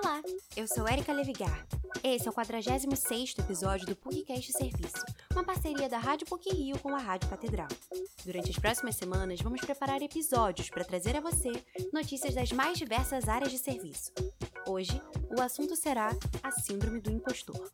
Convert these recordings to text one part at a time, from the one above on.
Olá, eu sou Erika Levigar. Esse é o 46º episódio do PUCcast Serviço, uma parceria da Rádio PUC Rio com a Rádio Catedral. Durante as próximas semanas, vamos preparar episódios para trazer a você notícias das mais diversas áreas de serviço. Hoje, o assunto será a Síndrome do Impostor.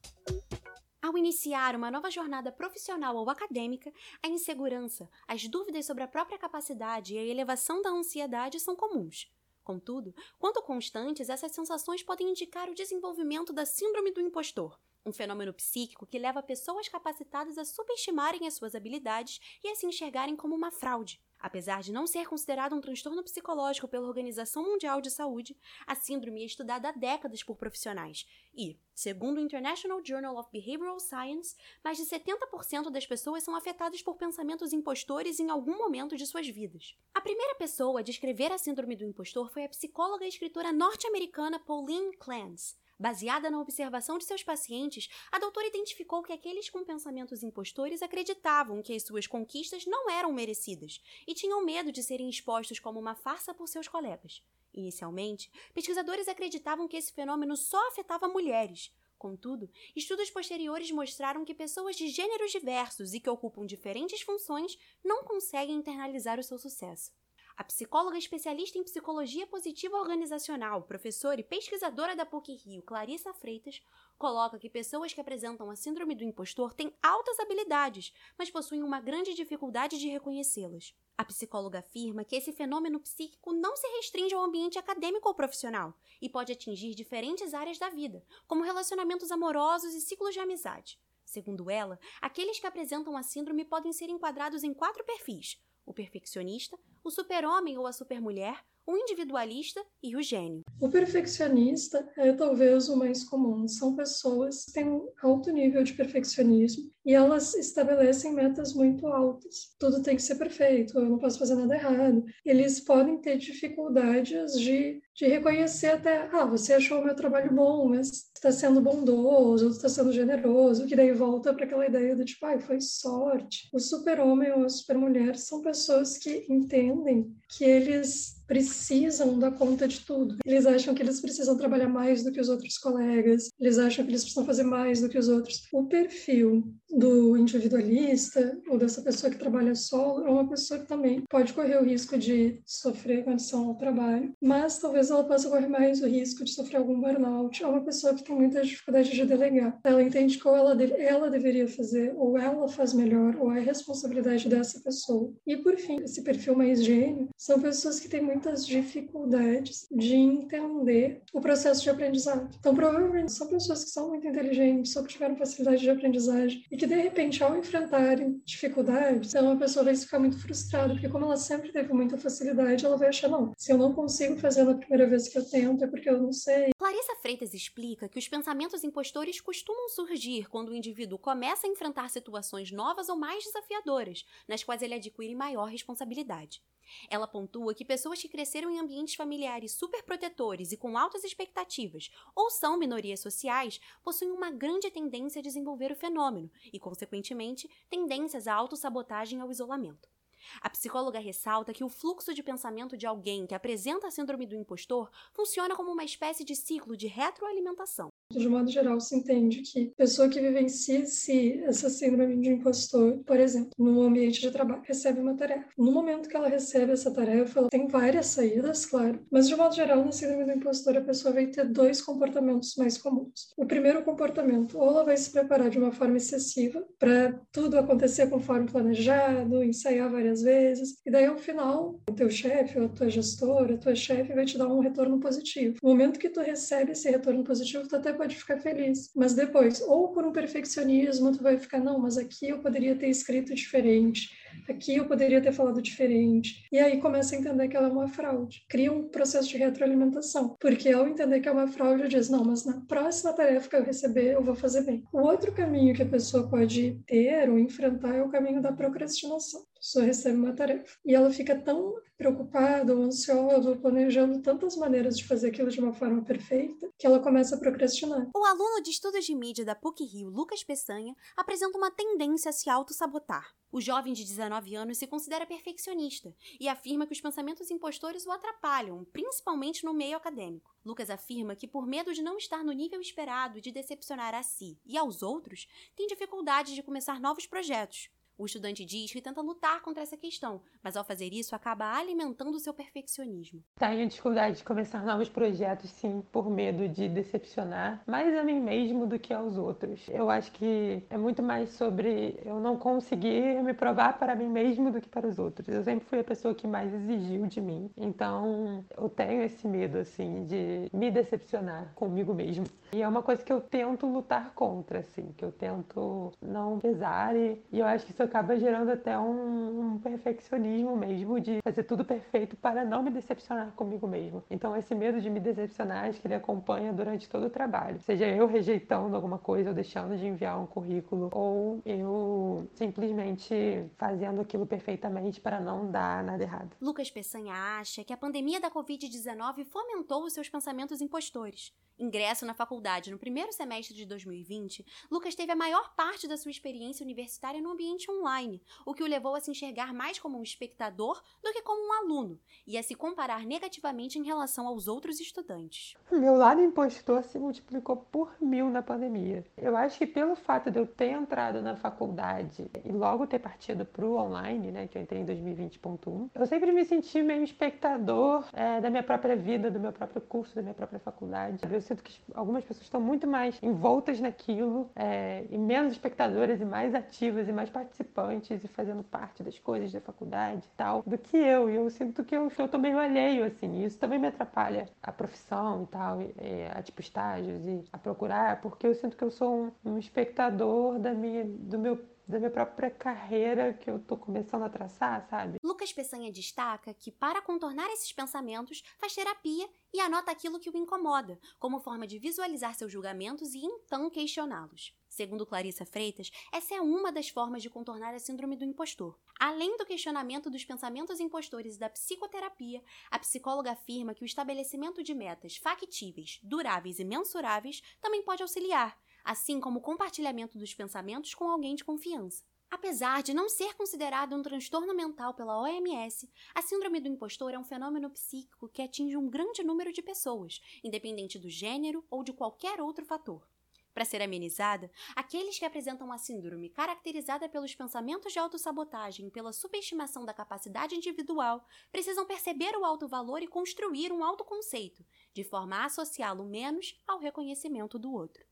Ao iniciar uma nova jornada profissional ou acadêmica, a insegurança, as dúvidas sobre a própria capacidade e a elevação da ansiedade são comuns. Contudo, quanto constantes, essas sensações podem indicar o desenvolvimento da Síndrome do Impostor, um fenômeno psíquico que leva pessoas capacitadas a subestimarem as suas habilidades e a se enxergarem como uma fraude. Apesar de não ser considerado um transtorno psicológico pela Organização Mundial de Saúde, a síndrome é estudada há décadas por profissionais e, segundo o International Journal of Behavioral Science, mais de 70% das pessoas são afetadas por pensamentos impostores em algum momento de suas vidas. A primeira pessoa a descrever a síndrome do impostor foi a psicóloga e escritora norte-americana Pauline Clance. Baseada na observação de seus pacientes, a doutora identificou que aqueles com pensamentos impostores acreditavam que as suas conquistas não eram merecidas e tinham medo de serem expostos como uma farsa por seus colegas. Inicialmente, pesquisadores acreditavam que esse fenômeno só afetava mulheres. Contudo, estudos posteriores mostraram que pessoas de gêneros diversos e que ocupam diferentes funções não conseguem internalizar o seu sucesso. A psicóloga especialista em psicologia positiva organizacional, professora e pesquisadora da PUC-Rio, Clarissa Freitas, coloca que pessoas que apresentam a síndrome do impostor têm altas habilidades, mas possuem uma grande dificuldade de reconhecê-las. A psicóloga afirma que esse fenômeno psíquico não se restringe ao ambiente acadêmico ou profissional e pode atingir diferentes áreas da vida, como relacionamentos amorosos e ciclos de amizade. Segundo ela, aqueles que apresentam a síndrome podem ser enquadrados em quatro perfis: o perfeccionista, o super-homem ou a super-mulher, o individualista e o gênio. O perfeccionista é talvez o mais comum. São pessoas que têm um alto nível de perfeccionismo e elas estabelecem metas muito altas. Tudo tem que ser perfeito, eu não posso fazer nada errado. Eles podem ter dificuldades de, de reconhecer até, ah, você achou o meu trabalho bom, mas está sendo bondoso, está sendo generoso, que daí volta para aquela ideia do tipo, ah, foi sorte. O super-homem ou a super-mulher são pessoas que entendem que eles precisam dar conta de tudo. Eles acham que eles precisam trabalhar mais do que os outros colegas, eles acham que eles precisam fazer mais do que os outros. O perfil do individualista ou dessa pessoa que trabalha solo é uma pessoa que também pode correr o risco de sofrer condição ao trabalho, mas talvez ela possa correr mais o risco de sofrer algum burnout. É uma pessoa que tem muita dificuldade de delegar. Ela entende que ela, deve, ela deveria fazer, ou ela faz melhor, ou é responsabilidade dessa pessoa. E por fim, esse perfil mais gênio são pessoas que têm muitas dificuldades de entender o processo de aprendizado. Então, provavelmente são pessoas que são muito inteligentes, ou que tiveram facilidade de aprendizagem e que que de repente, ao enfrentarem dificuldades, então a pessoa vai ficar muito frustrada, porque como ela sempre teve muita facilidade, ela vai achar, não, se eu não consigo fazer na primeira vez que eu tento, é porque eu não sei. Clarissa Freitas explica que os pensamentos impostores costumam surgir quando o indivíduo começa a enfrentar situações novas ou mais desafiadoras, nas quais ele adquire maior responsabilidade. Ela pontua que pessoas que cresceram em ambientes familiares superprotetores e com altas expectativas, ou são minorias sociais, possuem uma grande tendência a desenvolver o fenômeno e, consequentemente, tendências à autossabotagem e ao isolamento. A psicóloga ressalta que o fluxo de pensamento de alguém que apresenta a síndrome do impostor funciona como uma espécie de ciclo de retroalimentação. De modo geral, se entende que pessoa que vivencia -se essa síndrome de impostor, por exemplo, no ambiente de trabalho, recebe uma tarefa. No momento que ela recebe essa tarefa, ela tem várias saídas, claro, mas de modo geral, na síndrome do impostor, a pessoa vai ter dois comportamentos mais comuns. O primeiro comportamento, ou ela vai se preparar de uma forma excessiva para tudo acontecer conforme planejado, ensaiar várias vezes, e daí ao final, o teu chefe, ou a tua gestora, a tua chefe vai te dar um retorno positivo. No momento que tu recebe esse retorno positivo, tu até ficar feliz. Mas depois, ou por um perfeccionismo, tu vai ficar, não, mas aqui eu poderia ter escrito diferente, aqui eu poderia ter falado diferente. E aí começa a entender que ela é uma fraude. Cria um processo de retroalimentação. Porque ao entender que é uma fraude, diz, não, mas na próxima tarefa que eu receber, eu vou fazer bem. O outro caminho que a pessoa pode ter ou enfrentar é o caminho da procrastinação. A pessoa recebe uma tarefa e ela fica tão preocupada ou ansiosa ou planejando tantas maneiras de fazer aquilo de uma forma perfeita que ela começa a procrastinar. O aluno de estudos de mídia da PUC-Rio, Lucas Peçanha, apresenta uma tendência a se auto-sabotar. O jovem de 19 anos, se considera perfeccionista e afirma que os pensamentos impostores o atrapalham, principalmente no meio acadêmico. Lucas afirma que, por medo de não estar no nível esperado e de decepcionar a si e aos outros, tem dificuldade de começar novos projetos, o estudante diz que tenta lutar contra essa questão, mas ao fazer isso acaba alimentando seu perfeccionismo. Tenho dificuldade de começar novos projetos, sim, por medo de decepcionar mais a mim mesmo do que aos outros. Eu acho que é muito mais sobre eu não conseguir me provar para mim mesmo do que para os outros. Eu sempre fui a pessoa que mais exigiu de mim. Então, eu tenho esse medo, assim, de me decepcionar comigo mesmo. E é uma coisa que eu tento lutar contra, assim, que eu tento não pesar e, e eu acho que isso acaba gerando até um, um, perfeccionismo mesmo de fazer tudo perfeito para não me decepcionar comigo mesmo. Então esse medo de me decepcionar acho que ele acompanha durante todo o trabalho. Seja eu rejeitando alguma coisa ou deixando de enviar um currículo ou eu simplesmente fazendo aquilo perfeitamente para não dar nada errado. Lucas Peçanha acha que a pandemia da Covid-19 fomentou os seus pensamentos impostores ingresso na faculdade no primeiro semestre de 2020, Lucas teve a maior parte da sua experiência universitária no ambiente online, o que o levou a se enxergar mais como um espectador do que como um aluno e a se comparar negativamente em relação aos outros estudantes. Meu lado impostor se multiplicou por mil na pandemia. Eu acho que pelo fato de eu ter entrado na faculdade e logo ter partido para o online, né, que eu entrei em 2020.1, eu sempre me senti meio espectador é, da minha própria vida, do meu próprio curso, da minha própria faculdade. Eu sinto que algumas pessoas estão muito mais envoltas naquilo é, e menos espectadoras e mais ativas e mais participantes e fazendo parte das coisas da faculdade e tal do que eu. E eu sinto que eu, estou meio alheio, assim. E isso também me atrapalha a profissão e tal, e, e, a tipo estágios e a procurar, porque eu sinto que eu sou um, um espectador da minha, do meu da minha própria carreira que eu tô começando a traçar, sabe? Lucas Peçanha destaca que, para contornar esses pensamentos, faz terapia e anota aquilo que o incomoda, como forma de visualizar seus julgamentos e então questioná-los. Segundo Clarissa Freitas, essa é uma das formas de contornar a síndrome do impostor. Além do questionamento dos pensamentos impostores e da psicoterapia, a psicóloga afirma que o estabelecimento de metas factíveis, duráveis e mensuráveis também pode auxiliar, assim como o compartilhamento dos pensamentos com alguém de confiança. Apesar de não ser considerado um transtorno mental pela OMS, a síndrome do impostor é um fenômeno psíquico que atinge um grande número de pessoas, independente do gênero ou de qualquer outro fator. Para ser amenizada, aqueles que apresentam a síndrome caracterizada pelos pensamentos de autossabotagem e pela subestimação da capacidade individual precisam perceber o alto valor e construir um autoconceito, de forma a associá-lo menos ao reconhecimento do outro.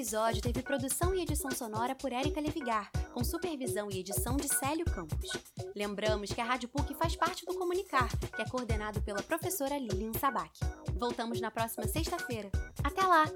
Episódio teve produção e edição sonora por Érica Levigar, com supervisão e edição de Célio Campos. Lembramos que a Rádio PUC faz parte do Comunicar, que é coordenado pela professora Lilian Sabac. Voltamos na próxima sexta-feira. Até lá!